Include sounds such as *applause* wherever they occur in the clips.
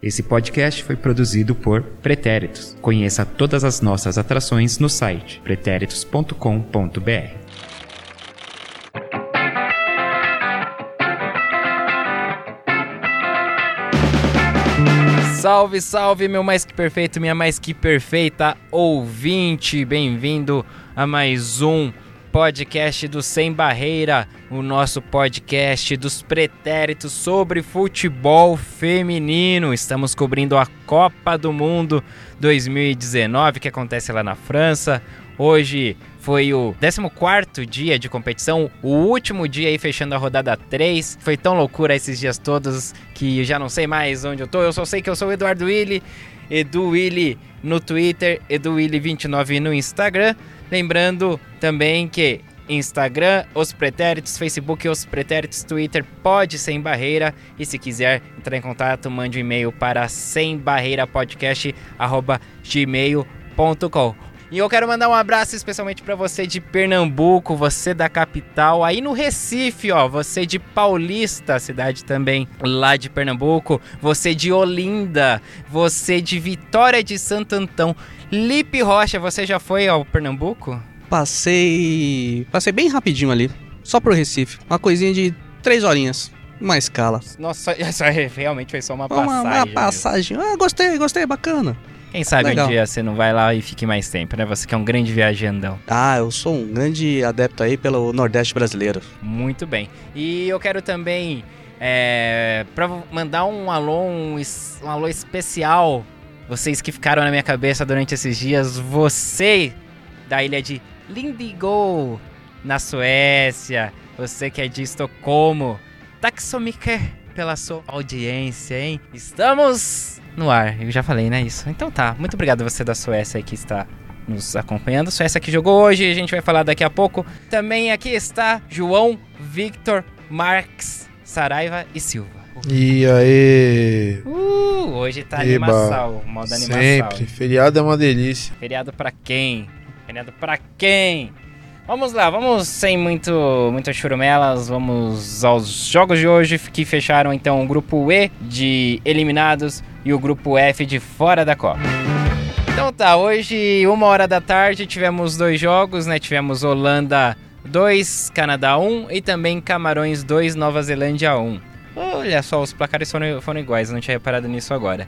Esse podcast foi produzido por Pretéritos. Conheça todas as nossas atrações no site pretéritos.com.br. Salve, salve, meu mais que perfeito, minha mais que perfeita ouvinte. Bem-vindo a mais um podcast do Sem Barreira, o nosso podcast dos pretéritos sobre futebol feminino. Estamos cobrindo a Copa do Mundo 2019 que acontece lá na França. Hoje foi o 14 dia de competição, o último dia aí fechando a rodada 3. Foi tão loucura esses dias todos que já não sei mais onde eu tô. Eu só sei que eu sou o Eduardo Willi, Edu Willi no Twitter, Edu Willi29 no Instagram. Lembrando também que Instagram, Os Pretéritos, Facebook, Os Pretéritos, Twitter, pode sem barreira. E se quiser entrar em contato, mande um e-mail para sembarreirapodcast.gmail.com. E eu quero mandar um abraço especialmente para você de Pernambuco, você da capital, aí no Recife, ó, você de Paulista, cidade também lá de Pernambuco, você de Olinda, você de Vitória de Santo Antão. Lipe Rocha, você já foi ao Pernambuco? Passei. Passei bem rapidinho ali. Só pro Recife. Uma coisinha de três horinhas. Uma escala. Nossa, *laughs* essa realmente foi só uma, Uma, passagem. uma passagem. Ah, gostei, gostei, bacana. Quem sabe Legal. um dia você não vai lá e fique mais tempo, né? Você que é um grande viajandão. Ah, eu sou um grande adepto aí pelo Nordeste brasileiro. Muito bem. E eu quero também é, pra mandar um alô, um, um alô especial. Vocês que ficaram na minha cabeça durante esses dias. Você da ilha de Lindigo, na Suécia. Você que é de Estocolmo. Taxomiker pela sua audiência, hein? Estamos no ar. Eu já falei, né? Isso. Então tá. Muito obrigado você da Suécia aí que está nos acompanhando. Suécia que jogou hoje, a gente vai falar daqui a pouco. Também aqui está João Victor Marques Saraiva e Silva. E aí? Uh, hoje tá Eba. animação, modo animação. Sempre. Feriado é uma delícia. Feriado pra quem? Feriado pra quem? Vamos lá, vamos sem muito, muitas churumelas, vamos aos jogos de hoje que fecharam então o grupo E de eliminados e o grupo F de fora da Copa. Então tá, hoje, uma hora da tarde, tivemos dois jogos, né? Tivemos Holanda 2, Canadá 1 e também Camarões 2, Nova Zelândia 1. Olha só, os placares foram, foram iguais, não tinha reparado nisso agora.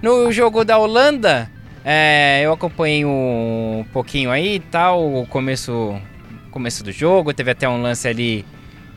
No jogo da Holanda, é, eu acompanhei um pouquinho aí e tal, o começo, começo do jogo, teve até um lance ali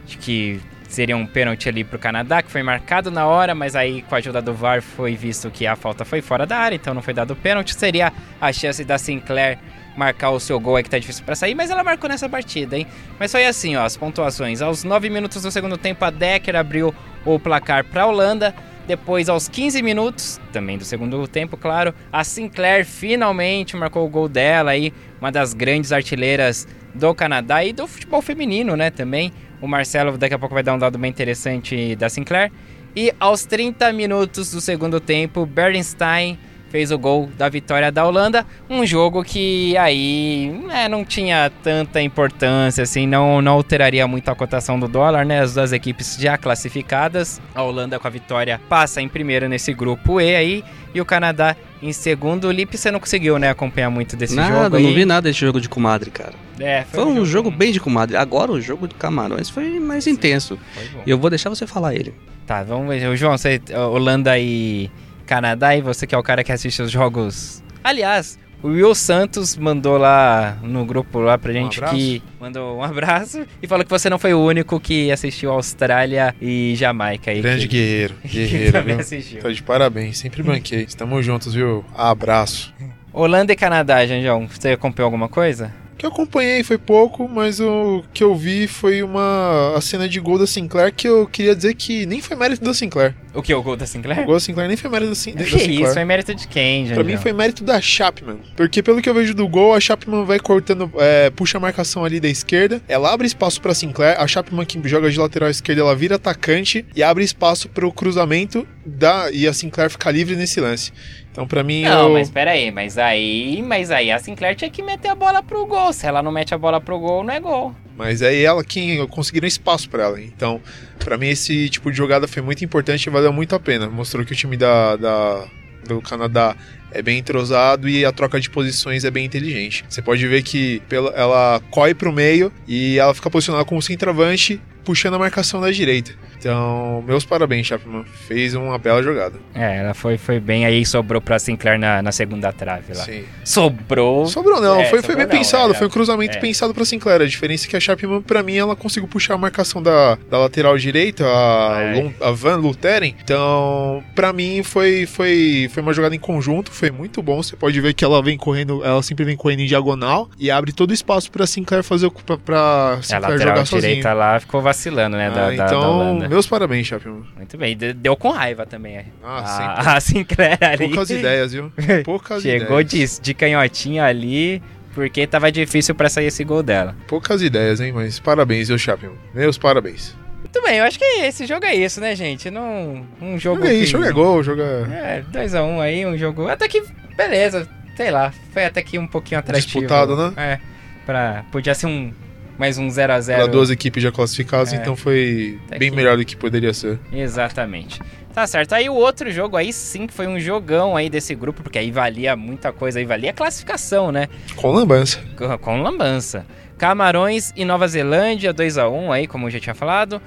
de que seria um pênalti ali pro Canadá, que foi marcado na hora, mas aí com a ajuda do VAR foi visto que a falta foi fora da área, então não foi dado pênalti. Seria a chance da Sinclair marcar o seu gol aí que tá difícil pra sair, mas ela marcou nessa partida, hein? Mas foi assim, ó, as pontuações. Aos 9 minutos do segundo tempo, a Decker abriu o placar pra Holanda. Depois, aos 15 minutos, também do segundo tempo, claro, a Sinclair finalmente marcou o gol dela aí, uma das grandes artilheiras do Canadá e do futebol feminino, né, também. O Marcelo daqui a pouco vai dar um dado bem interessante da Sinclair. E aos 30 minutos do segundo tempo, Bernstein fez o gol da vitória da Holanda. Um jogo que aí né, não tinha tanta importância, assim, não, não alteraria muito a cotação do dólar, né? As duas equipes já classificadas. A Holanda com a vitória passa em primeiro nesse grupo E aí. E o Canadá em segundo. O Lipe, você não conseguiu, né, acompanhar muito desse nada, jogo não vi nada desse jogo de comadre, cara. É, Foi um jogo bem de comadre. Agora o jogo de Camarões foi mais intenso. Foi bom. E eu vou deixar você falar ele. Tá, vamos ver. João, você, Holanda e Canadá, e você que é o cara que assiste os jogos. Aliás, o Will Santos mandou lá no grupo lá pra gente abraço. que. Mandou um abraço e falou que você não foi o único que assistiu Austrália e Jamaica aí. Grande que, guerreiro. *laughs* Guerreiro, viu? assistiu. Tô de parabéns. Sempre banquei. Estamos juntos, viu? Abraço. Holanda e Canadá, Janjão, você acompanhou alguma coisa? Que eu acompanhei foi pouco, mas o que eu vi foi uma a cena de gol da Sinclair que eu queria dizer que nem foi mérito da Sinclair. O que? O gol da Sinclair? O gol da Sinclair nem foi mérito da, Sin- da Que Sinclair. isso? Foi mérito de quem, Janjão? Pra mim foi mérito da Chapman. Porque pelo que eu vejo do gol, a Chapman vai cortando, é, puxa a marcação ali da esquerda, ela abre espaço pra Sinclair, a Chapman que joga de lateral esquerda, ela vira atacante e abre espaço pro cruzamento da, e a Sinclair fica livre nesse lance. Então pra mim Não, eu... mas pera aí, mas aí, mas aí a Sinclair tinha que meter a bola pro gol. Se ela não mete a bola pro gol, não é gol. Mas é ela quem conseguiram espaço para ela. Então, para mim, esse tipo de jogada foi muito importante e valeu muito a pena. Mostrou que o time da, da do Canadá é bem entrosado e a troca de posições é bem inteligente. Você pode ver que ela corre para o meio e ela fica posicionada como centroavante, puxando a marcação da direita. Então, meus parabéns, Chapman. Fez uma bela jogada. É, ela foi, foi bem aí sobrou pra Sinclair na, na segunda trave lá. Sim. Sobrou. Sobrou não, É, foi, foi sobrou bem não, pensado, é, foi um cruzamento é. pensado pra Sinclair. A diferença é que a Chapman, pra mim, ela conseguiu puxar a marcação da, da lateral direita, a, É. Lon- a Van Luteren. Então, pra mim, foi, foi, foi uma jogada em conjunto, foi muito bom. Você pode ver que ela vem correndo, ela sempre vem correndo em diagonal e abre todo o espaço pra Sinclair fazer o pra, pra A Sinclair lateral jogar sozinho. direita lá ficou vacilando, né? Da, Ah, da- da então, Holanda. Meus parabéns, Chapman. Muito bem, de- deu com raiva também. é. Ah, a, a Sinclair ali. Poucas ideias, viu? *laughs* Poucas Chegou ideias. de, de canhotinha ali, porque tava difícil pra sair esse gol dela. Poucas ideias, hein? Mas parabéns, viu, Chapman? Meus parabéns. Muito bem, eu acho que esse jogo é isso, né, gente? Não, um jogo. Joga aí, que- joga gol, joga. É, 2x1 aí, um jogo. Até que, beleza, sei lá, foi até que um pouquinho atrativo. Disputado, né? É. Pra, podia ser um. Mais um 0x0. Para duas equipes já classificadas, É. então foi bem melhor do que poderia ser. Exatamente. Tá certo. Aí o outro jogo aí sim que foi um jogão aí desse grupo, porque aí valia muita coisa, aí valia a classificação, né? Com lambança. Com, com lambança. Camarões e Nova Zelândia, 2 a 1 aí, como eu já tinha falado.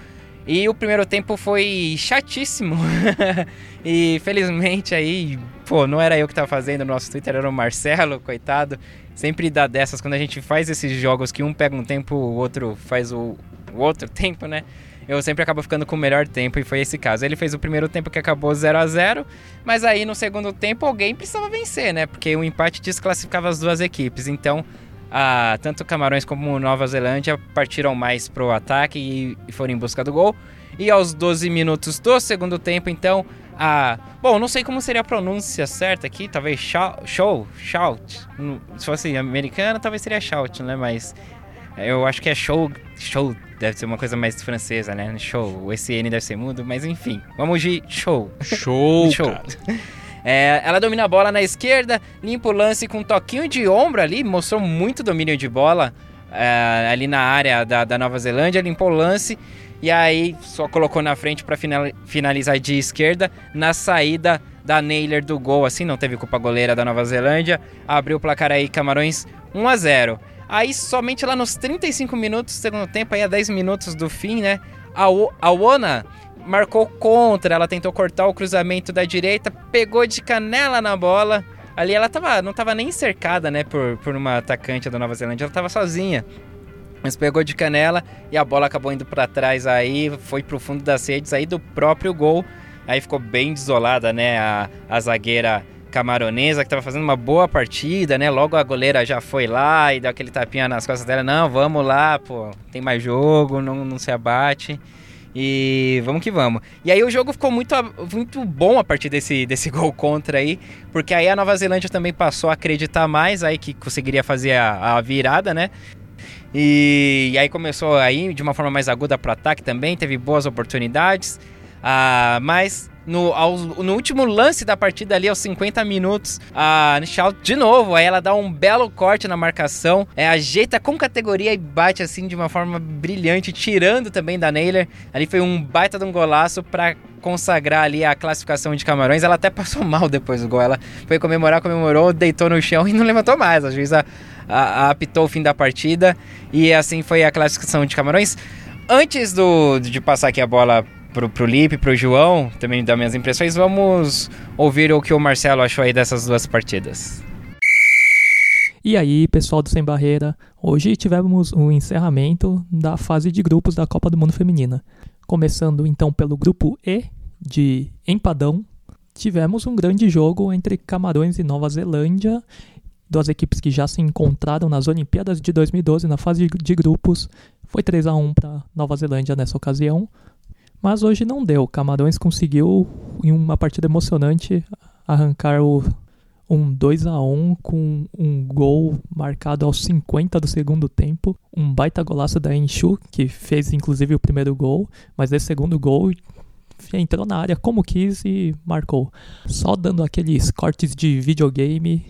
E o primeiro tempo foi chatíssimo. *laughs* e felizmente aí, pô, não era eu que tava fazendo o nosso Twitter, era o Marcelo, coitado. Sempre dá dessas quando a gente faz esses jogos que um pega um tempo, o outro faz o, o outro *laughs* tempo, né? Eu sempre acabo ficando com o melhor tempo e foi esse caso. Ele fez o primeiro tempo que acabou 0 a 0 mas aí no segundo tempo alguém precisava vencer, né? Porque o empate desclassificava as duas equipes. Então, ah, tanto Camarões como Nova Zelândia partiram mais pro ataque e, foram em busca do gol. E aos 12 minutos do segundo tempo, então, a. Bom, não sei como seria a pronúncia certa aqui, talvez show, shout. Se fosse americana, talvez seria shout, né? Mas eu acho que é show, show deve ser uma coisa mais francesa, né? Show, esse N deve ser mudo, mas enfim, vamos de show. Show, *laughs* Show. É, ela domina a bola na esquerda, limpa o lance com um toquinho de ombro ali, mostrou muito domínio de bola é, ali na área da, da Nova Zelândia, limpou o lance e aí só colocou na frente para finalizar de esquerda na saída da Naylor do gol, assim, não teve culpa goleira da Nova Zelândia, abriu o placar aí Camarões 1 a 0. Aí somente lá nos 35 minutos do segundo tempo, aí a 10 minutos do fim, né? A, O- a Wona marcou contra, ela tentou cortar o cruzamento da direita, pegou de canela na bola. Ali ela tava, não tava nem cercada, né, por, por uma atacante da Nova Zelândia, ela tava sozinha. Mas pegou de canela e a bola acabou indo pra trás aí, foi pro fundo das redes aí do próprio gol. Aí ficou bem desolada, né, a, a zagueira camaronesa que tava fazendo uma boa partida, né? Logo a goleira já foi lá e deu aquele tapinha nas costas dela. Não, vamos lá, pô, tem mais jogo, não, não se abate. E vamos que vamos. E aí o jogo ficou muito, muito bom a partir desse, desse *laughs* gol contra aí, porque aí a Nova Zelândia também passou a acreditar mais aí que conseguiria fazer a, a virada, né? E, e aí começou aí de uma forma mais aguda para ataque também, teve boas oportunidades. Ah, mas no, no último lance da partida ali, aos 50 minutos, a Nichal de novo, aí ela dá um belo corte na marcação, é, ajeita com categoria e bate assim de uma forma brilhante, tirando também da Naylor. Ali foi um baita de um golaço para consagrar ali a classificação de Camarões. Ela até *laughs* passou mal depois do gol. Ela foi comemorar, comemorou, deitou no chão e não levantou mais. A juíza a- a- apitou o fim da partida e assim foi a classificação de Camarões. Antes do, de passar aqui a bola pro, pro Lipe, pro João, também dar minhas impressões, vamos ouvir o que o Marcelo achou aí dessas duas partidas. E aí, pessoal do Sem Barreira, hoje tivemos o encerramento da fase de grupos da Copa do Mundo Feminina. Começando então pelo grupo E, de Empadão, tivemos um grande jogo entre Camarões e Nova Zelândia, duas equipes que já se encontraram nas Olimpíadas de 2012 na fase de grupos. Foi 3 a 1 para Nova Zelândia nessa ocasião, mas hoje não deu. Camarões conseguiu, em uma partida emocionante, arrancar o um 2 a 1 com um gol marcado aos 50 do segundo tempo, um baita golaço da Enxu, que fez inclusive o primeiro gol, mas esse segundo gol entrou na área como quis e marcou. Só dando aqueles cortes de videogame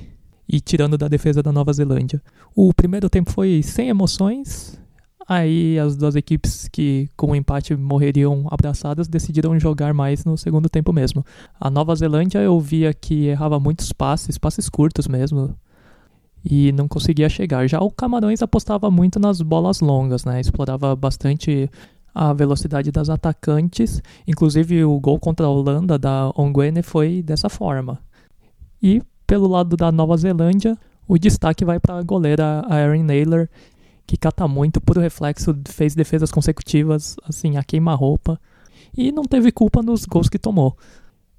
e tirando da defesa da Nova Zelândia. O primeiro tempo foi sem emoções, Aí as duas equipes que com o empate morreriam abraçadas decidiram jogar mais no segundo tempo mesmo. A Nova Zelândia eu via que errava muitos passes, passes curtos mesmo, e não conseguia chegar. Já o Camarões apostava muito nas bolas longas, né? Explorava bastante a velocidade das atacantes. Inclusive o gol contra a Holanda da Ongwene foi dessa forma. E pelo lado da Nova Zelândia, o destaque vai para a goleira Erin Naylor, que cata muito, por reflexo, fez defesas consecutivas, assim, a queima-roupa, e não teve culpa nos gols que tomou.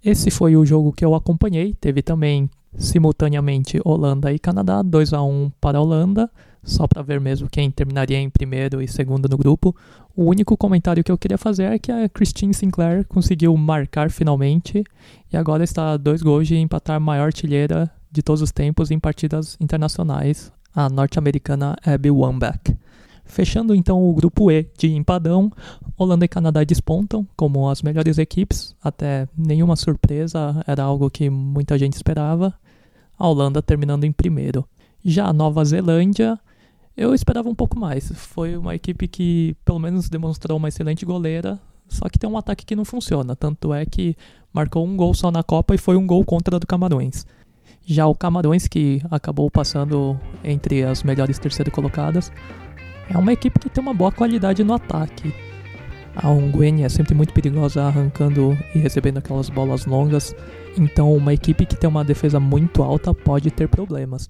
Esse foi o jogo que eu acompanhei, teve também simultaneamente Holanda e Canadá, 2 a 1 para a Holanda, só para ver mesmo quem terminaria em primeiro e segundo no grupo. O único comentário que eu queria fazer é que a Christine Sinclair conseguiu marcar finalmente e agora está a dois gols de empatar a maior artilheira de todos os tempos em partidas internacionais, a norte-americana Abby Wambach. Fechando então o grupo E de empadão, Holanda e Canadá despontam como as melhores equipes, até nenhuma surpresa, era algo que muita gente esperava. A Holanda terminando em primeiro. Já a Nova Zelândia, eu esperava um pouco mais. Foi uma equipe que pelo menos demonstrou uma excelente goleira, só que tem um ataque que não funciona. Tanto é que marcou um gol só na Copa e foi um gol contra do Camarões. Já o Camarões, que acabou passando entre as melhores terceiro colocadas, é uma equipe que tem uma boa qualidade no ataque. A Ongwen é sempre muito perigosa arrancando e recebendo aquelas bolas longas, então uma equipe que tem uma defesa muito alta pode ter problemas.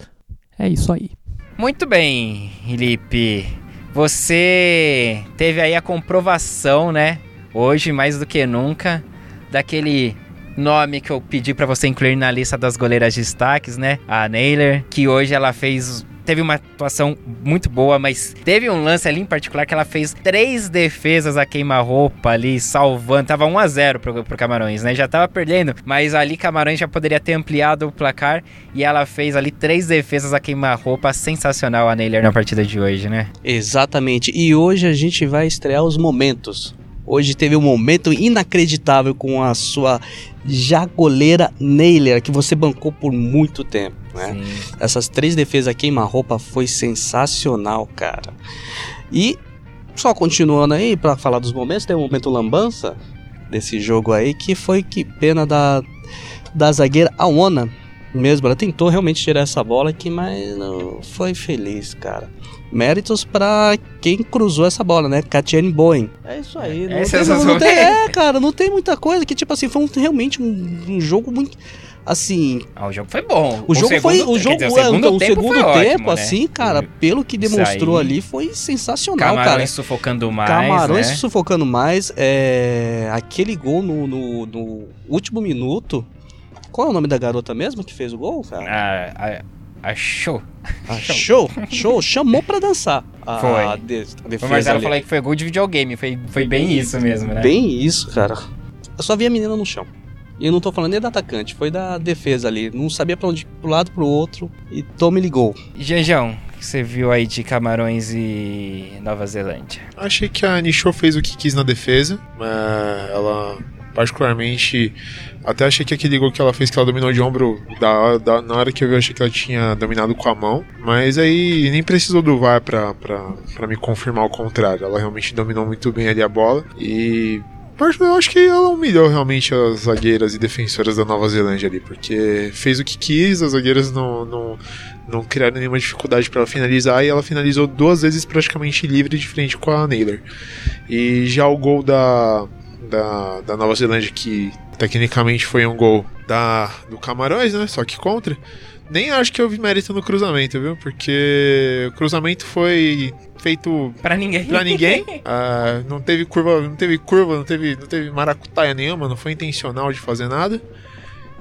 É isso aí. Muito bem, Felipe. Você teve aí a comprovação, né? Hoje, mais do que nunca, daquele nome que eu pedi para você incluir na lista das goleiras de destaques, né? A Naylor, que hoje ela fez teve uma atuação muito boa, mas teve um lance ali em particular que ela fez três defesas a queima-roupa ali, salvando. Tava 1 a 0 pro, pro Camarões, né? Já tava perdendo, mas ali Camarões já poderia ter ampliado o placar e ela fez ali três defesas a queima-roupa. Sensacional a Naylor na partida de hoje, né? Exatamente. E hoje a gente vai estrear os momentos. Hoje teve um momento inacreditável com a sua jagoleira Naylor, que você bancou por muito tempo, né? Sim. Essas três defesas queima-roupa foi sensacional, cara. E só continuando aí para falar dos momentos, tem um momento lambança desse jogo aí que foi que pena da da zagueira Aona mesmo, ela tentou realmente tirar essa bola aqui, mas não foi feliz, cara. Méritos pra quem cruzou essa bola, né? Katiane Bowen. É isso aí. Não É tem, sensacional. não tem- é, cara, não tem muita coisa. Que tipo assim, foi um- realmente um, um jogo muito. Assim, Ah, o jogo foi bom. o jogo foi. O jogo, dizer, é, o segundo o tempo segundo foi tempo, ótimo, né? assim, cara, pelo que demonstrou ali, foi sensacional, Camarões cara. sufocando mais, Camarões né? sufocando mais. É, aquele gol no, no, no último minuto. Qual é o nome da garota mesmo que fez o gol, cara? Ah, a, a show. Ah, show, show, chamou pra dançar. A, Foi. a de- a O defesa Marcelo ali. falou que foi gol de videogame. Foi, foi bem isso mesmo, né? Bem isso, cara. Eu só vi a menina no chão. E eu não tô falando nem da atacante, foi da defesa ali. Não sabia pra onde, pro lado, pro outro. E tome ligou. Janjão, o que você viu aí de Camarões e Nova Zelândia? Achei que a Nisho fez o que quis na defesa. Ela, particularmente, até achei que aquele gol que ela fez, que ela dominou de ombro, da, da- na hora que eu vi, eu achei que ela tinha dominado com a mão. Mas aí nem precisou do VAR pra, pra, pra me confirmar o contrário. Ela realmente dominou muito bem ali a bola. E Eu acho que ela humilhou realmente as zagueiras e defensoras da Nova Zelândia ali, porque fez o que quis, as zagueiras não, não, não criaram nenhuma dificuldade para ela finalizar e ela finalizou duas vezes praticamente livre de frente com a Naylor. E já o gol da, da, da Nova Zelândia, que tecnicamente foi um gol da, do Camarões, né? Só que contra. Nem acho que houve mérito no cruzamento, viu? Porque o cruzamento foi feito Pra ninguém. pra ninguém. *laughs* Ah, não teve curva, não teve curva, não teve, não teve maracutaia nenhuma, não foi intencional de fazer nada.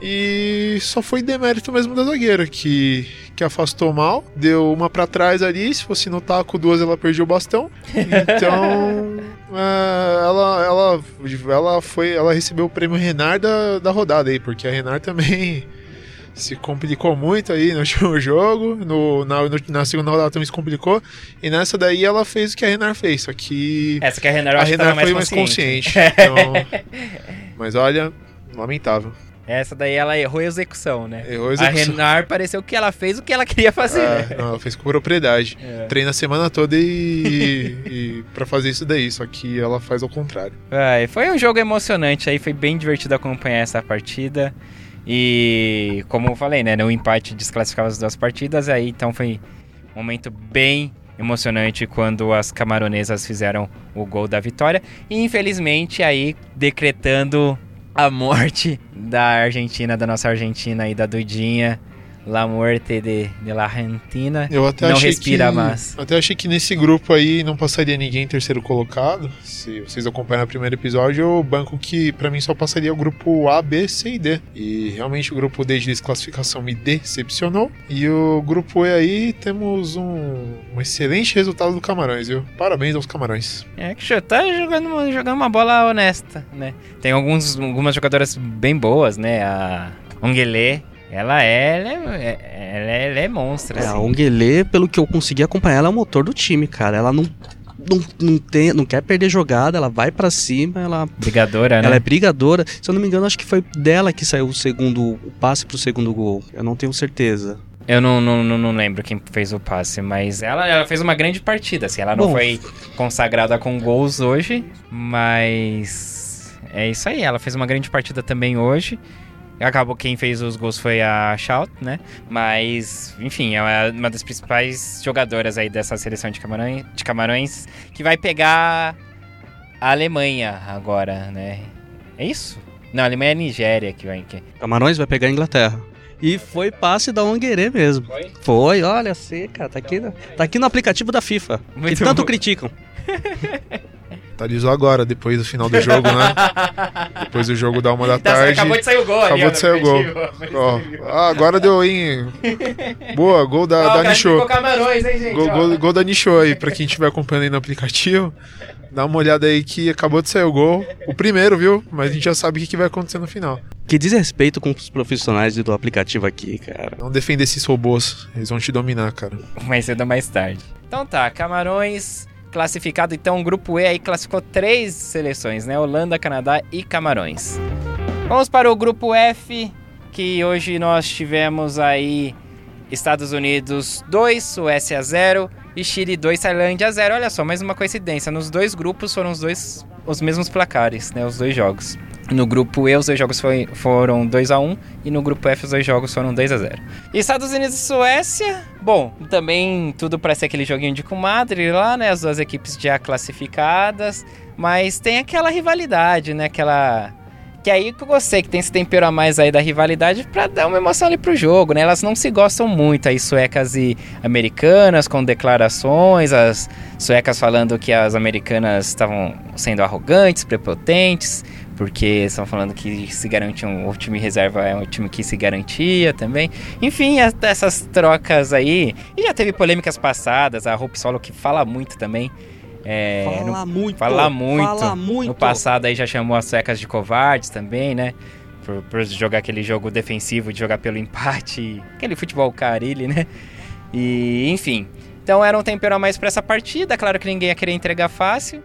E só foi demérito mesmo da zagueira, que, que afastou mal, deu uma pra trás ali, se fosse no taco duas ela perdeu o bastão. Então, ah, *laughs* ela, ela, ela foi, ela recebeu o prêmio Renar da, da rodada aí, porque a Renar também *laughs* se complicou muito aí no último *laughs* jogo, no, na, no- na segunda rodada também se complicou, e nessa daí ela fez o que a Renar fez, só que Essa que a Renan eu a Renar tava foi mais mais consciente. consciente. Então, mas olha, lamentável. Essa daí ela errou a execução, né? Errou a A execução. Renar pareceu que ela fez o que ela queria fazer. É, não, ela fez com propriedade. É. Treina a semana toda e, e para fazer isso daí, só que ela faz ao contrário. Vai, foi um jogo emocionante aí, foi bem divertido acompanhar essa partida. E como eu falei, né, no empate desclassificava as duas partidas, aí então foi um momento bem emocionante quando as camaronesas fizeram o gol da vitória. E infelizmente aí decretando a morte da Argentina, da nossa Argentina aí, da Dudinha. La muerte de, de la Argentina. Eu até Não achei respira que, mais. Até achei que nesse grupo aí não passaria ninguém em terceiro colocado. Se vocês acompanharam o primeiro episódio, eu banco que pra mim só passaria o grupo A, B, C e D. E realmente o grupo D de desclassificação me decepcionou. E o grupo E aí temos um, um excelente resultado do Camarões, viu? Parabéns aos Camarões. É que o tá jogando, jogando uma bola honesta, né? Tem alguns, algumas jogadoras bem boas, né? A Onguelê, ela é, ela é, ela é, ela é monstra, É, a assim. Onguelê, pelo que eu consegui acompanhar, ela é o motor do time, cara. Ela não, não, não, tem, não quer perder jogada, ela vai pra cima, ela, Brigadora, né? ela é brigadora. Se eu não me engano, acho que foi dela que saiu o segundo o passe pro segundo gol. Eu não tenho certeza. Eu não, não, não, não lembro quem fez o passe, mas ela, ela fez uma grande partida, assim. Ela não Bom. foi consagrada com gols hoje, mas... É isso aí, ela fez uma grande partida também hoje. Acabou quem fez os gols foi a Shout, né? Mas, enfim, é uma das principais jogadoras aí dessa seleção de Camarões, de Camarões que vai pegar a Alemanha agora, né? É isso? Não, a Alemanha é a Nigéria que vai. Que... Camarões vai pegar a Inglaterra. E foi passe da Onguerê mesmo. Foi? Foi, olha, cara, tá aqui, no- tá aqui no aplicativo da FIFA. Muito que tanto bom. criticam. *laughs* Atualizou agora, depois do final do jogo, né? *laughs* depois do jogo da uma da Tá, tarde. acabou de sair o gol ali, Acabou ó, de sair o gol. Ó, ah, agora deu, hein? *laughs* Boa, gol da, da Camarões, hein, gente? Gol, gol, gol da Nisho aí, pra quem estiver acompanhando aí no aplicativo. Dá uma olhada aí que acabou de sair o gol. O primeiro, viu? Mas a gente já sabe o que que vai acontecer no final. Que desrespeito com os profissionais do aplicativo aqui, cara. Não defenda esses robôs. Eles vão te dominar, cara. Mais cedo ou mais tarde. Então tá, Camarões classificado. Então o grupo E aí classificou três seleções, né? Holanda, Canadá e Camarões. Vamos para o grupo F, que hoje nós tivemos aí Estados Unidos 2, Suécia 0 e Chile 2, Tailândia 0. Olha só, mais uma coincidência. Nos dois grupos foram os dois os mesmos placares, né? Os dois jogos. No grupo E, os dois jogos foi- foram 2 a 1 e no grupo F, os dois jogos foram 2 a 0 Estados Unidos e Suécia, bom, também tudo parece ser aquele joguinho de comadre lá, né? As duas equipes já classificadas, mas tem aquela rivalidade, né? Aquela. Que aí que gostei, que tem esse tempero a mais aí da rivalidade pra dar uma emoção ali pro jogo, né? Elas não se gostam muito aí, suecas e americanas, com declarações, as suecas falando que as americanas estavam sendo arrogantes, prepotentes, porque estão falando que se garantiam, o time reserva é um time que se garantia também. Enfim, as- essas trocas aí. E já teve polêmicas passadas, a Hope Solo que fala muito também. É, no- Fala muito. Fala muito. Fala muito. no passado aí já chamou as suecas de covardes também, né? Por, por jogar aquele jogo defensivo, de jogar pelo empate, *laughs* aquele futebol carilho, né? E, enfim. Então era um tempero a mais pra essa partida. Claro que ninguém ia querer entregar fácil.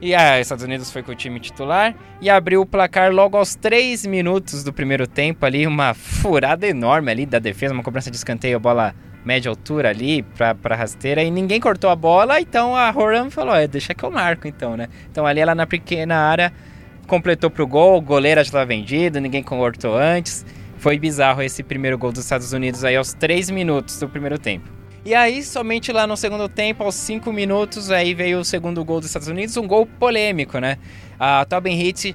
E a Estados Unidos foi com o time titular e abriu o placar logo aos 3 minutos do primeiro tempo ali, uma furada enorme ali da defesa, uma cobrança de escanteio, bola média altura ali pra, pra rasteira e ninguém cortou a bola, então a Horan falou, é, deixa que eu marco então, né? Então ali ela na pequena área completou pro gol, o goleiro já estava vendido, ninguém cortou antes. Foi bizarro esse primeiro gol dos Estados Unidos aí aos 3 minutos do primeiro tempo. E aí, somente lá no segundo tempo, aos 5 minutos, aí veio o segundo gol dos Estados Unidos, um gol polêmico, né? A Tobin res-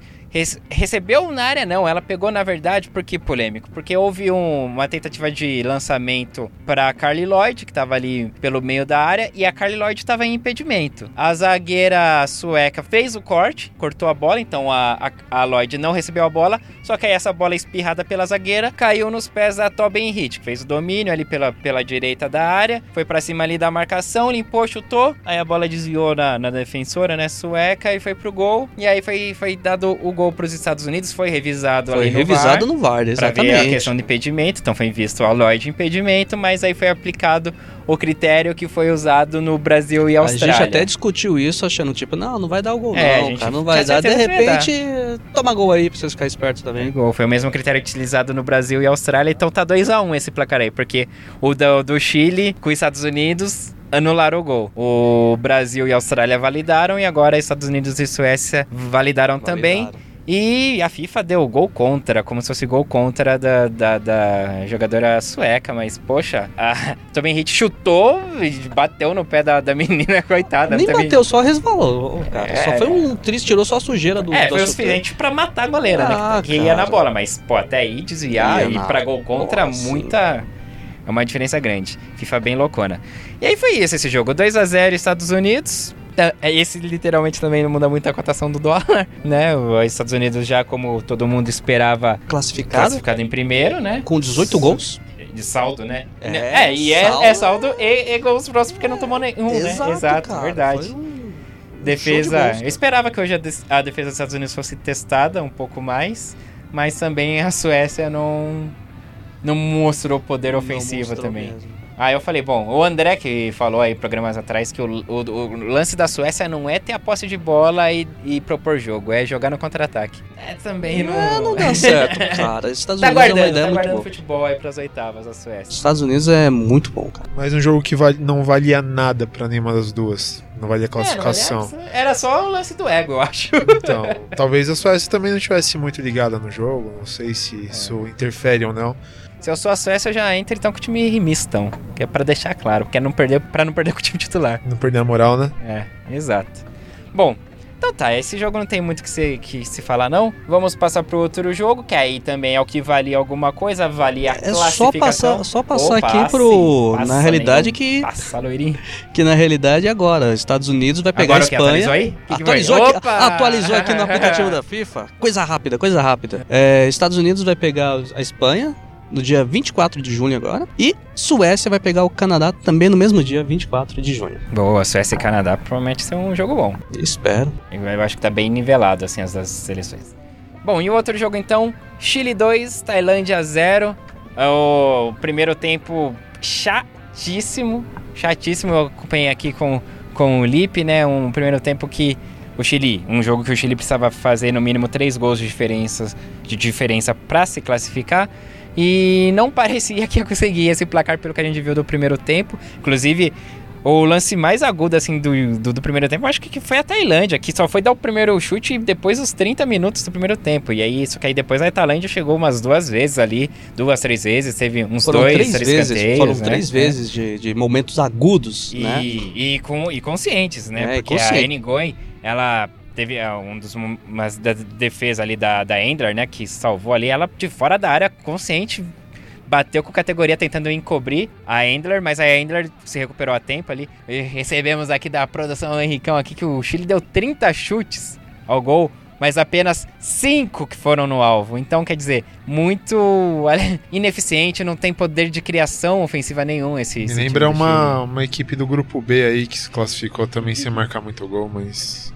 recebeu na área, não, ela pegou na verdade, por que polêmico? Porque houve um- uma tentativa de lançamento para Carly Lloyd, que estava ali pelo meio da área, e a Carly Lloyd estava em impedimento. A zagueira sueca fez o corte, cortou a bola, então a, a, a Lloyd não recebeu a bola, só que aí essa bola espirrada pela zagueira caiu nos pés da Tobin Hitt, que fez o domínio ali pela, pela direita da área, foi pra cima ali da marcação, limpou, chutou, aí a bola desviou na, na defensora, né, sueca, e foi pro gol, e aí foi, foi dado o gol para os Estados Unidos, foi revisado Foi ali no revisado VAR, no VAR, pra exatamente. ver a questão de impedimento, então foi visto ao Lloyd de impedimento, mas aí foi aplicado o critério que foi usado no Brasil e A Austrália. gente até discutiu isso, achando tipo, não, não vai dar o gol, É, a não, gente cara, não vai dar. De repente, toma gol aí pra vocês ficarem espertos também. Gol. Foi o mesmo critério utilizado no Brasil e Austrália, então tá 2 a 1 esse placar aí, porque o do, do Chile com os Estados Unidos anularam o gol. O Brasil e a Austrália validaram e agora Estados Unidos e Suécia validaram também. E a FIFA deu gol contra, como se fosse gol contra da, da, da jogadora sueca, mas poxa, a *laughs* Tommy Hit chutou e bateu no pé da, da menina, *laughs* coitada. Nem bateu, só resvalou, cara. É. Só foi um triste, tirou só a sujeira do É, foi o suficiente pra matar a goleira, Ah, né? Que ia na bola, mas, pô, até aí desviar Ia e na pra gol contra, sim. muita. É uma diferença grande. FIFA bem loucona. E aí foi isso esse jogo. 2 a 0 Estados Unidos. É, Esse literalmente também não muda muito a cotação do dólar, *laughs* né? Os Estados Unidos já, como todo mundo esperava, Classificado, classificado em primeiro, né? com 18 gols. De saldo, né? É, e é saldo. é saldo e, e gols próximos porque não tomou nenhum, né? Exato, cara, verdade. um Defesa. de eu esperava que hoje a, defesa dos Estados Unidos fosse testada um pouco mais, mas também a Suécia não não mostrou poder ofensivo mostrou também. mesmo. Aí eu falei, bom, o André que falou aí programas atrás que o, o- o lance da Suécia não é ter a posse de bola e, e propor jogo, é jogar no contra-ataque. É também não. É, não dá certo, *laughs* cara. Os Estados tá Unidos é uma guardando, ideia tá muito guardando boa. futebol aí pras oitavas, a Suécia. Os Estados Unidos é muito bom, cara. Mas um jogo que vale- não valia nada pra nenhuma das duas. Não valia classificação. É, não, aliás, era só o lance do ego, eu acho. Então, *laughs* talvez a Suécia também não estivesse muito ligada no jogo. Não sei se isso interfere ou não. Se eu sou a Suécia, eu já entro então com o time mistão. Que é pra deixar claro, que é não perder, pra não perder com o time titular. Não perder a moral, né? É, exato. Bom, então tá, esse jogo não tem muito que se, que se falar não. Vamos passar pro outro jogo, que aí também é o que valia alguma coisa, valia a É só classificação. passar, só passar Opa, aqui pro. passa na realidade que. Passa, loirinho. Que na realidade agora, Estados Unidos vai pegar Agora a que, Espanha. atualizou aí? Que que atualizou, aqui, Opa! atualizou aqui no aplicativo da FIFA. Coisa rápida, coisa rápida. É, Estados Unidos vai pegar a Espanha no dia 24 de junho agora. E Suécia vai pegar o Canadá também no mesmo dia, 24 de junho. Boa, Suécia e Canadá promete ser um jogo bom. Espero. Eu acho que tá bem nivelado, assim, as das seleções. Bom, e o outro jogo então? Chile 2, Tailândia 0. É O primeiro tempo chatíssimo. Chatíssimo. Eu acompanhei aqui com, com o Lipe, né? Um primeiro tempo que o Chile, um jogo que o Chile precisava fazer no mínimo três gols de diferença, de diferença para se classificar. E não parecia *laughs* que ia conseguir esse placar pelo que a gente viu do primeiro tempo. Inclusive, o lance mais agudo, assim, do, do, do primeiro tempo, acho que foi a Tailândia, que só foi dar o primeiro chute e depois os 30 minutos do primeiro tempo. E aí, isso que aí depois a Tailândia chegou umas duas vezes ali, duas, três vezes, teve uns Foram dois, três três vezes, foram né? três vezes de, de momentos agudos, E, né? e, com, e conscientes, né? É, Porque consciente. a Goen, ela teve é, um dos umas da defesa ali da, da Endler, né? Que salvou ali, ela de fora da área, consciente, bateu com categoria tentando encobrir a Endler, mas a Endler se recuperou a tempo ali. E recebemos aqui da produção Henricão aqui que o Chile deu 30 chutes ao gol. Mas apenas 5 que foram no alvo. Então, quer dizer, muito ineficiente, não tem poder de criação ofensiva nenhum esse, Me lembra uma, uma equipe do grupo B aí que se classificou também sem marcar muito gol, mas.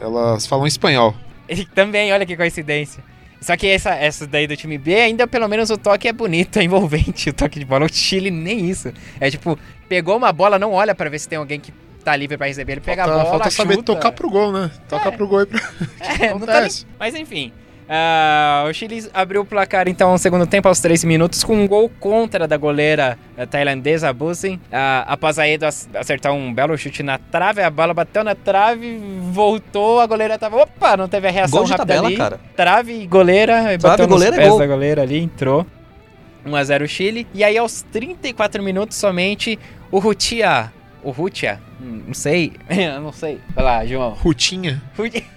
Elas falam espanhol. *laughs* E também, olha que coincidência. Só que essa, essa daí do time B, ainda pelo menos o toque é bonito, é envolvente *laughs* o toque de bola. O Chile nem isso. É tipo, pegou uma bola, não olha pra ver se tem alguém que tá livre pra receber. Ele pega falta, a bola, falta saber chuta. tocar pro gol, né? Toca É. pro gol e pra... *laughs* É, não tá nem... Mas enfim. Ah, o Chile abriu o placar então no segundo tempo aos 3 minutos com um gol contra da goleira eh, tailandesa Busin. Ah, após a Edo ac- acertar um belo chute na trave, a bola bateu na trave, voltou, a goleira tava. Opa, não teve a reação Gol de rápida tabela, ali. cara. Trave e goleira, e Trave, bateu goleira, nos é pés gol. da goleira ali, entrou. 1x0 Chile. E aí aos 34 minutos somente, o Rutia. O Rutia? Hum, Não sei. *laughs* Não sei. Vai lá, João. Rutinha. Ruti- *laughs*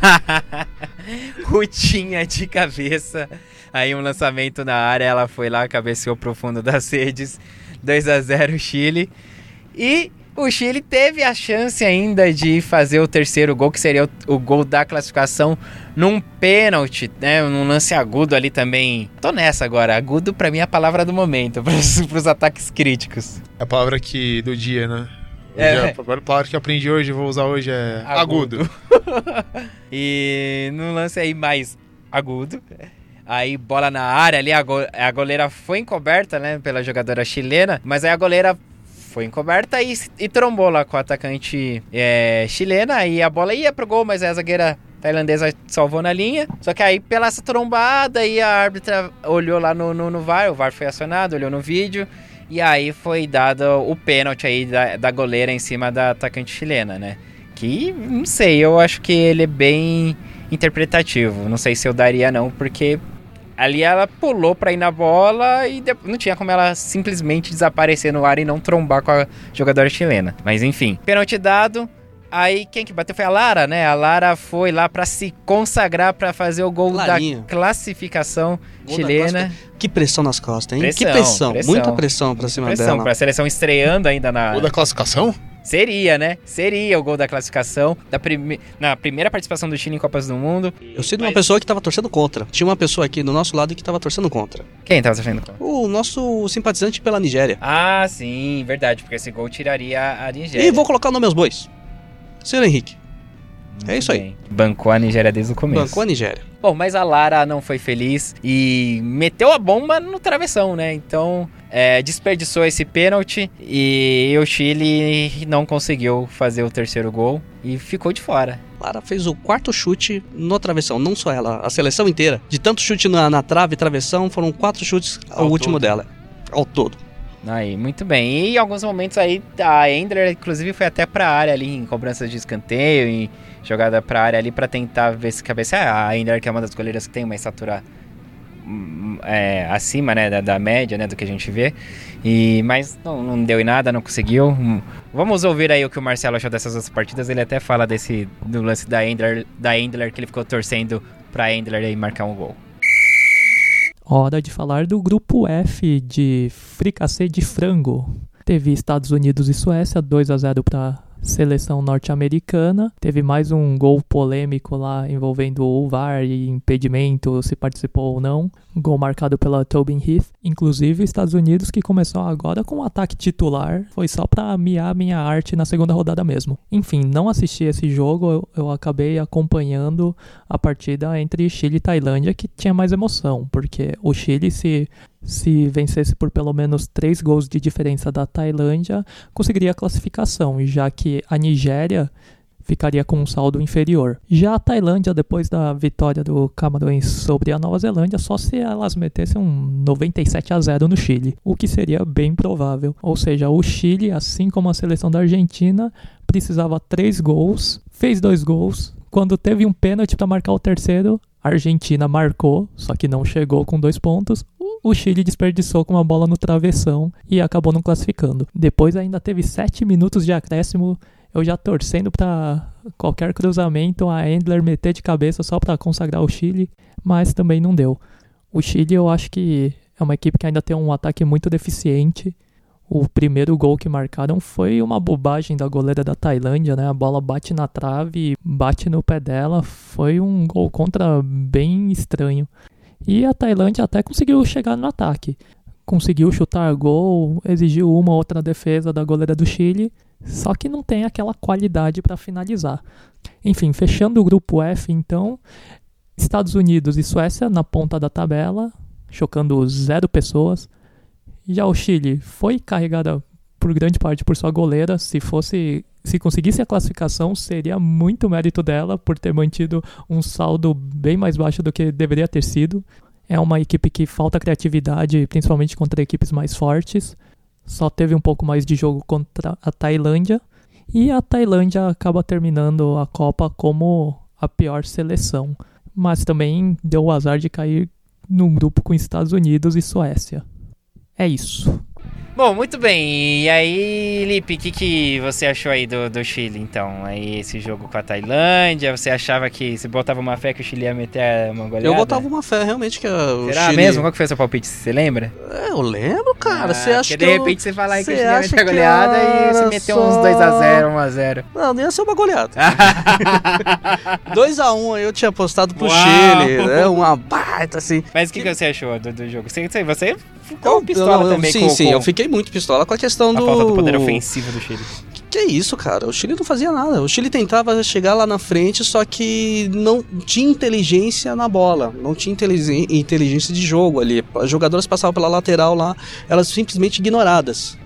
*laughs* Rutinha de cabeça. Aí um lançamento na área, ela foi lá, cabeceou pro fundo das redes. 2 a 0 Chile. E o Chile teve a chance ainda de fazer o terceiro gol, que seria o, o gol da classificação num pênalti, né? Num lance agudo ali também. Tô nessa agora. Agudo pra mim é a palavra do momento, *laughs* pros, pros ataques críticos. É a palavra que do dia, né? É. A palavra que aprendi hoje, vou usar hoje é Agudo. agudo. *laughs* E no lance aí mais agudo. Aí bola na área ali, a, go- a goleira foi encoberta, né, pela jogadora chilena, mas aí a goleira foi encoberta e, e trombou lá com a atacante é, chilena, aí a bola ia pro gol, mas a zagueira tailandesa salvou na linha. Só que aí pela essa trombada aí a árbitra olhou lá no, no, no VAR, o VAR foi acionado, olhou no vídeo, e aí foi dado o pênalti aí da, da goleira em cima da atacante chilena, né? Que, não sei, eu acho que ele é bem interpretativo. Não sei se eu daria não, porque ali ela pulou pra ir na bola e não tinha como ela simplesmente desaparecer no ar e não trombar com a jogadora chilena. Mas enfim, pênalti dado. Aí quem que bateu foi a Lara, né? A Lara foi lá pra se consagrar pra fazer o gol Larinha. da classificação Gol da chilena. Que pressão nas costas, hein? Pressão, que pressão. pressão. Muita pressão pra cima Pressão dela. pra seleção estreando ainda na Ou da classificação? Seria, né? Seria o gol da classificação da prime... na primeira participação do Chile em Copas do Mundo. Eu sei de uma Mas- pessoa que tava torcendo contra. Tinha uma pessoa aqui do nosso lado que tava torcendo contra. Quem tava sofrendo contra? O nosso simpatizante pela Nigéria. Ah, sim, verdade, porque esse gol tiraria a Nigéria. E vou colocar o nome aos bois. Senhor Henrique, Muito é isso aí. bem. Bancou a Nigéria desde o começo. bancou a Nigéria. Bom, mas a Lara não foi feliz e meteu a bomba no travessão, né? Então, é, desperdiçou esse pênalti e o Chile não conseguiu fazer o terceiro gol e ficou de fora. Lara fez o quarto chute no travessão, não só ela, a seleção inteira. De tanto chute na, na trave e travessão, foram quatro chutes ao, Ao último todo. dela. Ao todo. Aí, muito bem. E em alguns momentos aí, a Endler, inclusive, foi até pra área ali, em cobranças de escanteio, em jogada pra área ali, pra tentar ver se cabeça. A Endler, que é uma das goleiras que tem uma estatura hum, é, acima, né, da, da média, né, do que a gente vê. E, mas não, não deu em nada, não conseguiu. Hum, Vamos ouvir aí o que o Marcelo achou dessas outras partidas. Ele até fala desse, do lance da Endler, da Endler que ele ficou torcendo pra Endler aí marcar um gol. Hora de falar do grupo F de fricassê de frango. Teve Estados Unidos e Suécia 2 a 0 para seleção norte-americana. Teve mais um gol polêmico lá envolvendo o VAR e impedimento, se participou ou não. Gol marcado pela Tobin Heath. Inclusive, Estados Unidos que começou agora com um ataque titular. Foi só pra miar minha arte na segunda rodada mesmo. Enfim, não assisti esse jogo, eu, eu acabei acompanhando a partida entre Chile e Tailândia, que tinha mais emoção, porque o Chile, se, se vencesse por pelo menos três gols de diferença da Tailândia, conseguiria a classificação, já que a Nigéria ficaria com um saldo inferior. Já a Tailândia, depois da vitória do Camarões sobre a Nova Zelândia, só se elas metessem um 97 a 0 no Chile, o que seria bem provável. Ou seja, o Chile, assim como a seleção da Argentina, precisava três gols, fez dois gols. Quando teve um pênalti para marcar o terceiro, a Argentina marcou, só que não chegou com dois pontos. O Chile desperdiçou com uma bola no travessão e acabou não classificando. Depois ainda teve sete minutos de acréscimo eu já torcendo para qualquer cruzamento a Endler meter de cabeça só para consagrar o Chile, mas também não deu. O Chile eu acho que é uma equipe que ainda tem um ataque muito deficiente. O primeiro gol que marcaram foi uma bobagem da goleira da Tailândia, né? A bola bate na trave, bate no pé dela, foi um gol contra bem estranho. E a Tailândia até conseguiu chegar no ataque. Conseguiu chutar gol, exigiu uma ou outra defesa da goleira do Chile, só que não tem aquela qualidade para finalizar. Enfim, fechando o grupo F, então, Estados Unidos e Suécia na ponta da tabela, chocando zero pessoas. Já o Chile foi carregada por grande parte por sua goleira. Se fosse, se conseguisse a classificação, seria muito mérito dela por ter mantido um saldo bem mais baixo do que deveria ter sido. É uma equipe que falta criatividade, principalmente contra equipes mais fortes só teve um pouco mais de jogo contra a Tailândia. E a Tailândia acaba terminando a Copa como a pior seleção. Mas também deu o azar de cair num grupo com Estados Unidos e Suécia. É isso. Bom, muito bem. E aí, Lipe, o que, que você achou aí do, do Chile, então? Aí, esse jogo com a Tailândia, você achava que você botava uma fé que o Chile ia meter uma goleada? Eu botava uma fé realmente que a- o Será Chile... mesmo? Qual que foi o seu palpite? Você lembra? É, eu lembro, cara. Ah, Você acha que de eu- repente você fala aí que o Chile ia meter a que goleada e você meteu só- uns 2x0, 1x0. Não, não ia ser uma goleada. *laughs* 2x1 aí eu tinha apostado pro Uau! Chile, né? Uma baita assim. Mas o que, que você achou do, do jogo? Você, você ficou Eu- pistola eu- eu- também sim, com, sim, com eu fiquei muito pistola com a questão a do. falta do poder ofensivo do Chile. Que Que isso, cara? O Chile não fazia nada. O Chile tentava chegar lá na frente, só que não tinha inteligência na bola, não tinha inteligência de jogo ali. As jogadoras passavam pela lateral lá, elas simplesmente ignoradas.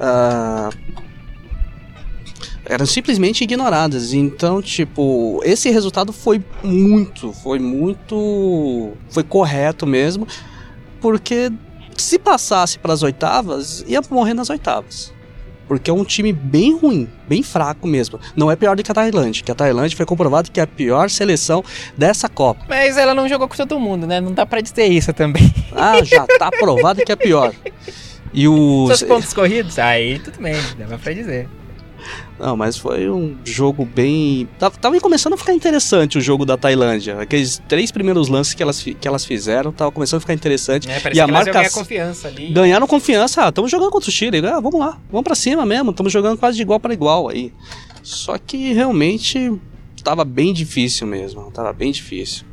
Ah, eram simplesmente ignoradas. Então, tipo, esse resultado foi muito, foi muito, foi correto mesmo, porque se passasse para as oitavas, ia morrer nas oitavas. Porque é um time bem ruim, bem fraco mesmo. Não é pior do que a Tailândia, que a Tailândia foi comprovado que é a pior seleção dessa Copa. Mas ela não jogou com todo mundo, né? Não dá pra dizer isso também. Ah, já *laughs* tá provado que é pior. E o Seus pontos corridos? Aí tudo bem, dá pra dizer. Não, mas foi um jogo bem. Tava, tava começando a ficar interessante o jogo da Tailândia. Aqueles três primeiros lances que elas, que elas fizeram, tava começando a ficar interessante. É, E a que marcação- confiança ali. Ganharam confiança, ah, estamos jogando contra o Chile. Ah, vamos lá, vamos pra cima mesmo, estamos jogando quase de igual para igual aí. Só que realmente tava bem difícil mesmo, tava bem difícil.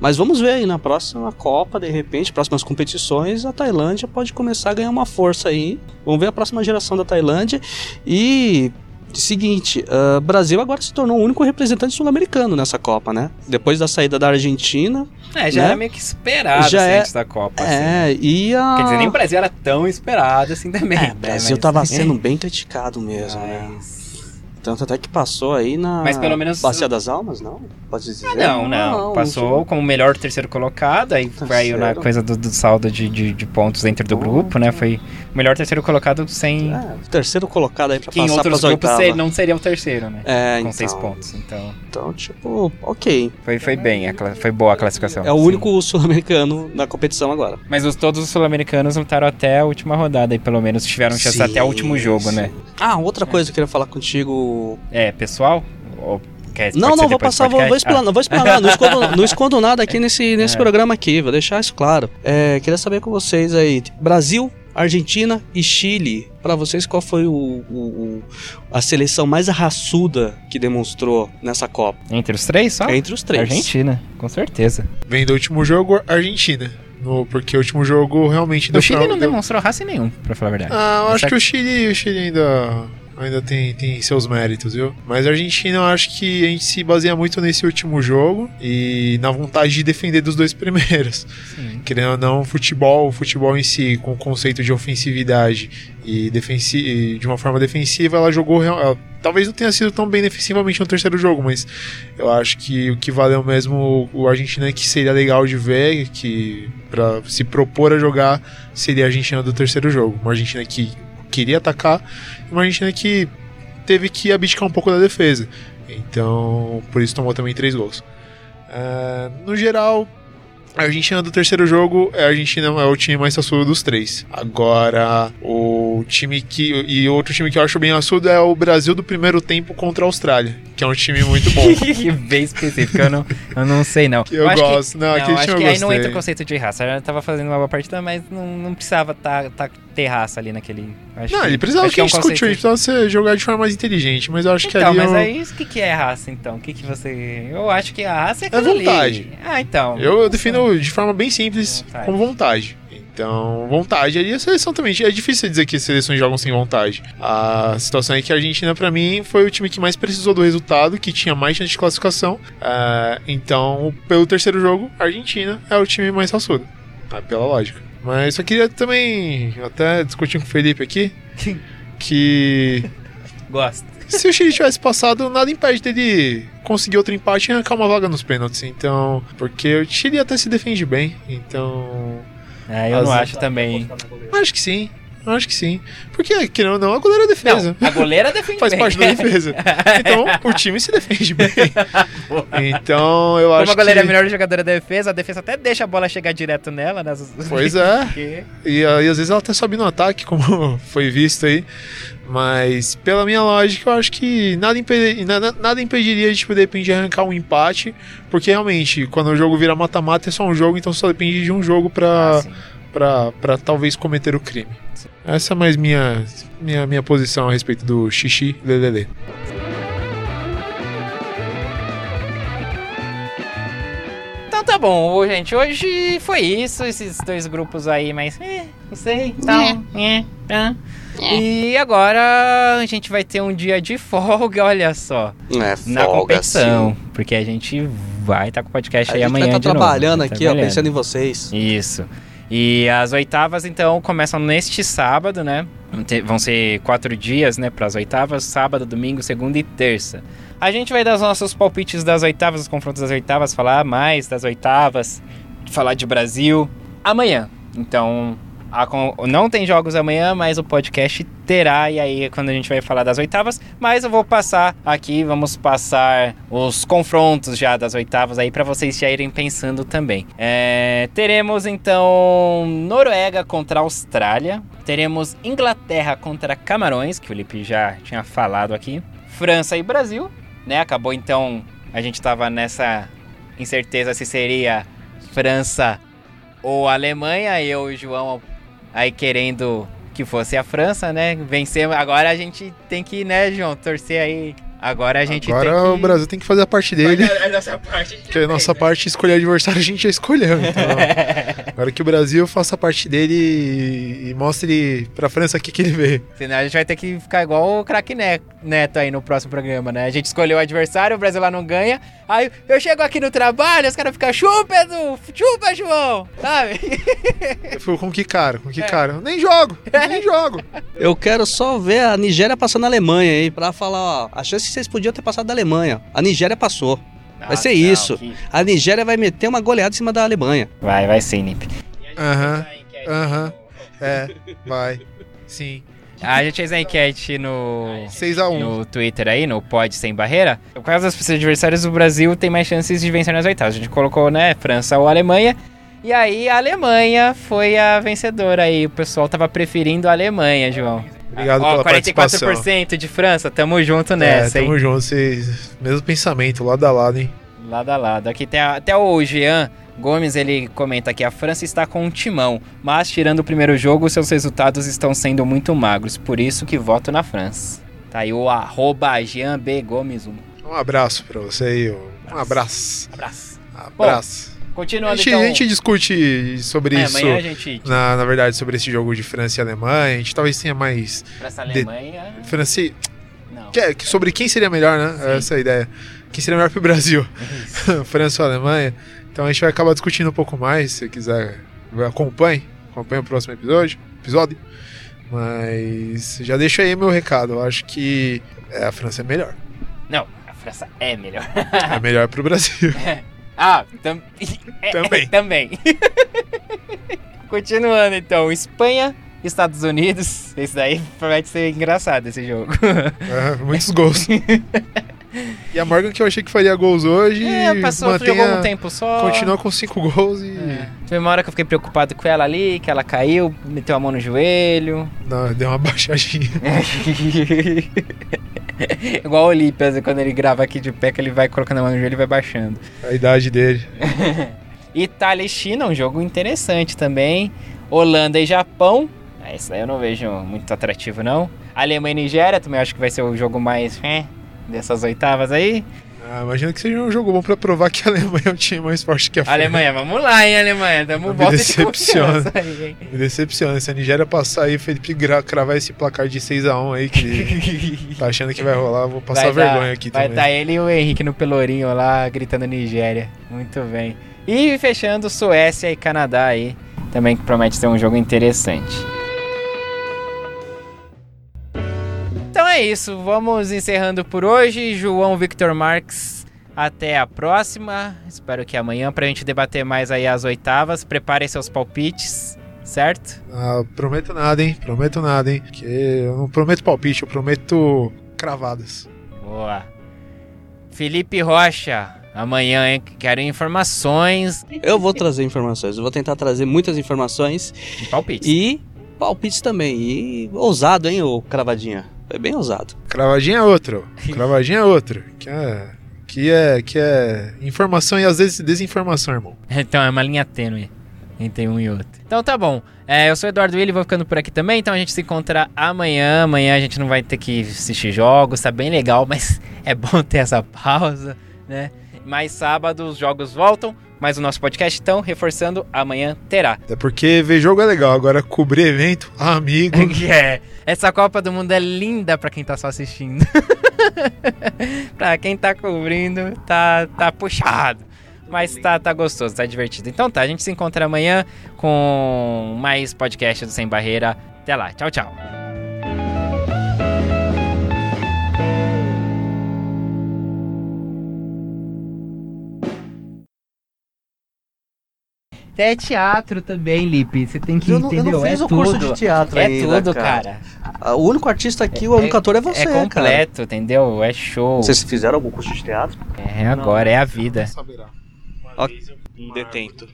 Mas vamos ver aí na próxima Copa, de repente, próximas competições, a Tailândia pode começar a ganhar uma força aí. Vamos ver a próxima geração da Tailândia. E seguinte, o Brasil agora se tornou o único representante sul-americano nessa Copa, né? Depois da saída da Argentina. É, já né? era meio que esperado Já assim, é- antes da Copa. assim. É, e a. Quer dizer, nem o Brasil era tão esperado assim também. É, né? o Brasil Mas- tava sendo bem criticado mesmo, né? Mas- Tanto até que passou aí na Mas pelo menos- Bacia das Almas, não? Pode dizer? Ah, não, não. Passou como o melhor terceiro colocado, aí caiu na Terceiro. coisa do, do saldo de, de, de pontos dentro do grupo, né? Foi o melhor terceiro colocado sem. É, terceiro colocado aí pra que em passar outros grupos oitavas. ser- não seria o terceiro, né? É, Com então, seis pontos. Então, Então, tipo, ok. foi, foi bem, foi boa a classificação. É o sim. único sul-americano na competição agora. Mas os, todos os sul-americanos lutaram até a última rodada e pelo menos tiveram chance Sim, até o último jogo, sim. né? Ah, outra coisa que eu queria falar contigo. É, pessoal? Ou quer, Não, não, vou passar, vou, vou explanar, vou explanar, não escondo, não escondo nada aqui *laughs* nesse, nesse É. programa aqui, vou deixar isso claro. É, queria saber com vocês aí, Brasil, Argentina e Chile, pra vocês qual foi o, o- o- a seleção mais raçuda que demonstrou nessa Copa? Entre os três só? Entre os três. Argentina, com certeza. Vem do último jogo, Argentina. No, porque o último jogo realmente O deu Chile pra- não deu- demonstrou raça nenhum, pra falar a verdade. Ah, eu acho Essa- que o Chile, o Chile ainda, ainda tem, tem seus méritos, viu? Mas a Argentina, eu acho que a gente se baseia muito nesse último jogo e na vontade de defender dos dois *laughs* primeiros. Sim. Querendo ou não, futebol, o futebol em si, com o conceito de ofensividade e, defensi de uma forma defensiva, ela jogou. ela- talvez não tenha sido tão bem defensivamente no terceiro jogo, mas eu acho que o que valeu mesmo o Argentina que seria legal de ver, que para se propor a jogar, seria a Argentina do terceiro jogo. Uma Argentina que queria atacar e uma Argentina que teve que abdicar um pouco da defesa. Então, por isso tomou também três gols. Ah, no geral, a Argentina do terceiro jogo, a Argentina é o time mais raçudo dos três. Agora, o time que. E outro time que eu acho bem raçudo é o Brasil do primeiro tempo contra a Austrália, que é um time muito bom. *laughs* bem específico, eu não, eu não sei não. Que eu acho gosto. Que, Não, não, aquele acho time que eu aí não entra o conceito de raça. Ela tava fazendo uma boa partida, mas não, não precisava tá, tá, ter raça ali naquele. Acho Não, que- ele precisava que a é um gente discutiu, ele conceito- precisava ser- jogar de forma mais inteligente, mas eu acho que Então, ali. mas eu, aí o que, que é raça então? O que, que você. Eu acho que a raça é É aquilo ali. vontade. Ah, então. eu, eu defino de forma bem simples, Vontade. com vontade. Então, vontade ali a seleção também. É difícil dizer que as seleções jogam sem vontade. A situação é que a Argentina, pra mim, foi o time que mais precisou do resultado, que tinha mais chance de classificação. Ah, então, pelo terceiro jogo, a Argentina é o time mais raçudo. Ah, pela lógica. Mas só queria também, até discutir com o Felipe aqui, que *laughs* Gosto. se o Chile tivesse passado, nada impede dele conseguir outro empate e arrancar uma vaga nos pênaltis. Então, porque o Chile até se defende bem. Então, É, eu As- não acho também. acho que sim. Acho que sim. Porque, querendo ou não, a goleira é defesa. Não, a goleira *laughs* defende Faz bem. parte da defesa. Então, o time se defende bem. *laughs* Então, eu Como acho a goleira que... é a melhor jogadora da defesa, a defesa até deixa a bola chegar direto nela. Nas... Pois é. *laughs* E aí, às vezes, ela até sobe no ataque, como foi visto aí. Mas, pela minha lógica, eu acho que nada, impede- nada, nada impediria de, tipo, de repente, arrancar um empate. Porque, realmente, quando o jogo vira mata-mata, é só um jogo, então só depende de um jogo pra, Ah, sim. pra, pra talvez cometer o crime. Essa é mais minha, minha, minha posição a respeito do xixi lelele. Então tá bom, gente, hoje foi isso, esses dois grupos aí, mas é, não sei, tal, é, tá. E agora a gente vai ter um dia de folga, *laughs* olha só, É, na folga, competição, sim. porque a gente vai estar com o podcast A aí gente amanhã vai de estar novo, trabalhando vai tá aqui, ó, trabalhando. pensando em vocês. Isso. E as oitavas, então, começam neste sábado, né? Vão ser quatro dias, né, para as oitavas: sábado, domingo, segunda e terça. A gente vai dar os nossos palpites das oitavas, os confrontos das oitavas, falar mais das oitavas, falar de Brasil amanhã. Então, a não tem jogos amanhã, mas o podcast terá, e aí é quando a gente vai falar das oitavas. Mas eu vou passar aqui, vamos passar os confrontos já das oitavas aí para vocês já irem pensando também. É, teremos então Noruega contra Austrália, teremos Inglaterra contra Camarões, que o Felipe já tinha falado aqui, França e Brasil, né? Acabou então, a gente tava nessa incerteza se seria França ou Alemanha, eu e o João aí querendo que fosse a França, né? Vencer. Agora a gente tem que, né, João, torcer aí. Agora a gente Agora tem que. o Brasil tem que fazer a parte dele. A nossa parte. Porque a nossa parte escolher adversário a gente já escolheu. Então, *laughs* agora que o Brasil faça a parte dele e, mostre pra França o que, que ele vê. Senão a gente vai ter que ficar igual o craque Ne- Neto aí no próximo programa, né? A gente escolheu o adversário, o Brasil lá não ganha. Aí eu chego aqui no trabalho, os caras ficam, chupa, Edu! Chupa, João! Sabe? Eu fui com que cara? Com que cara? Eu nem jogo, eu nem *laughs* jogo. Eu quero só ver a Nigéria passando a Alemanha aí, pra falar, ó, a chance que vocês podiam ter passado da Alemanha. A Nigéria passou. Vai ser isso. que- A Nigéria vai meter uma goleada em cima da Alemanha. Vai, vai sim, Nip. Aham, aham. É, vai. Sim. A gente fez a enquete no, 6x1. no Twitter aí, no Pod Sem Barreira. Por causa das pessoas adversárias, o Brasil tem mais chances de vencer nas oitavas. A gente colocou, né, França ou Alemanha. E aí a Alemanha foi a vencedora aí. O pessoal tava preferindo a Alemanha, João. Obrigado Ó, pela participação. 44% de França, tamo junto É, nessa, hein? tamo junto, vocês. Mesmo pensamento, lado a lado, hein? Lado a lado. Aqui tem a- até o Jean Gomes, ele comenta que a França está com um timão, mas tirando o primeiro jogo, seus resultados estão sendo muito magros, por isso que voto na França. Tá aí o arroba Jean B. Gomes 1. Um abraço pra você aí. Um abraço. Abraço. Abraço. A Continuando gente, então. a gente discute sobre é, isso. a gente. Na, na verdade, sobre esse jogo de França e Alemanha. A gente talvez tenha mais. França de- Alemanha. França. e- Não. que é- que sobre quem seria melhor, né? Sim. Essa é a ideia. Quem seria melhor pro Brasil? *laughs* França ou Alemanha? Então a gente vai acabar discutindo um pouco mais. Se você quiser, acompanhe. Acompanhe o próximo episódio. episódio. Mas já deixa aí meu recado. Eu acho que é, a França é melhor. Não, a França é melhor. É melhor pro Brasil. *laughs* Ah, tam... *laughs* é, Também. *laughs* também. *laughs* Continuando então, Espanha, Estados Unidos. Esse daí promete ser engraçado esse jogo. É, muitos gols. e a Morgan que eu achei que faria gols hoje. É, passou, jogou um tempo só. Continua com cinco gols e. É. Teve uma hora que eu fiquei preocupado com ela ali, que ela caiu, meteu a mão no joelho. Não, deu uma baixadinha. *laughs* Igual o Olímpia, quando ele grava aqui de pé, que ele vai colocando a mão no joelho e vai baixando. A idade dele. *laughs* Itália e China, um jogo interessante também. Holanda e Japão. Ah, Esse daí eu não vejo muito atrativo, não. Alemanha e Nigéria, também acho que vai ser o jogo mais dessas oitavas aí. Ah, imagina que seja um jogo bom pra provar que a Alemanha é um time mais forte que a França. Alemanha, vamos lá, hein, Alemanha. Damos Me volta de decepciona. confiança aí, hein. Me decepciona. Se a Nigéria passar aí, Felipe cravar esse placar de 6x1 aí, que *laughs* tá achando que vai rolar, vou passar Vai vergonha dar- aqui Vai também. estar ele e o Henrique no Pelourinho lá, gritando Nigéria. Muito bem. E fechando Suécia e Canadá aí. Também que promete ser um jogo interessante. É isso, vamos encerrando por hoje. João Victor Marques, até a próxima. Espero que amanhã pra gente debater mais aí as oitavas. Preparem seus palpites, certo? Ah, prometo nada, hein? Prometo nada, hein? Que eu não prometo palpite, eu prometo cravadas. Boa. Felipe Rocha, amanhã, hein? Quero informações Eu vou trazer informações, eu vou tentar trazer muitas informações e palpites. e palpites também. E ousado, hein, ô cravadinha? Foi bem ousado. Cravadinha é outro. Cravadinha é outro. Que é, que é, que é informação e às vezes desinformação, irmão. *laughs* Então é uma linha tênue entre um e outro. Então tá bom. É, eu sou o Eduardo Willi, vou ficando por aqui também. Então a gente se encontra amanhã. Amanhã a gente não vai ter que assistir jogos, tá bem legal, *laughs* mas é bom ter essa pausa, né? Mas sábado os jogos voltam. Mais o nosso podcast. Então, reforçando, amanhã terá. Até porque ver jogo é legal, agora cobrir evento, amigo. *laughs* É, essa Copa do Mundo é linda pra quem tá só assistindo. *laughs* pra quem tá cobrindo, tá, tá puxado. Mas tá, tá gostoso, tá divertido. Então tá, a gente se encontra amanhã com mais podcast do Sem Barreira. Até lá, tchau, tchau. É teatro também, Lipe. Você tem que Eu não, eu entender. não fiz é o tudo. curso de teatro é ainda, tudo, cara. Ah, O único artista aqui, o único ator é você, é cara. completo, entendeu? É show. Vocês fizeram algum curso de teatro? É agora, é a vida. Saberá. Ó, um detento.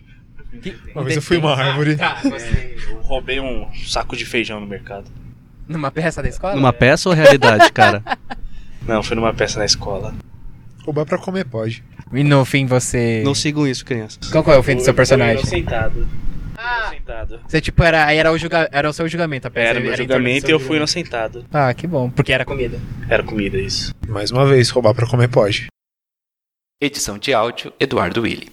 Uma vez eu fui uma árvore. Eu roubei um saco de feijão no mercado. Numa peça da escola? Numa peça ou realidade, cara? *laughs* Não, foi numa peça na escola. Roubar pra comer pode. E no fim você. Não sigam isso, crianças. Qual que é o fim do seu personagem? inocentado. Inocentado. Você, tipo, era, aí era o, julga... era o seu julgamento a peça. Era meu em torno do julgamento e eu fui inocentado. Ah, que bom. Porque era comida. Era comida, isso. Mais uma vez, roubar pra comer pode. Edição de áudio Eduardo Willi.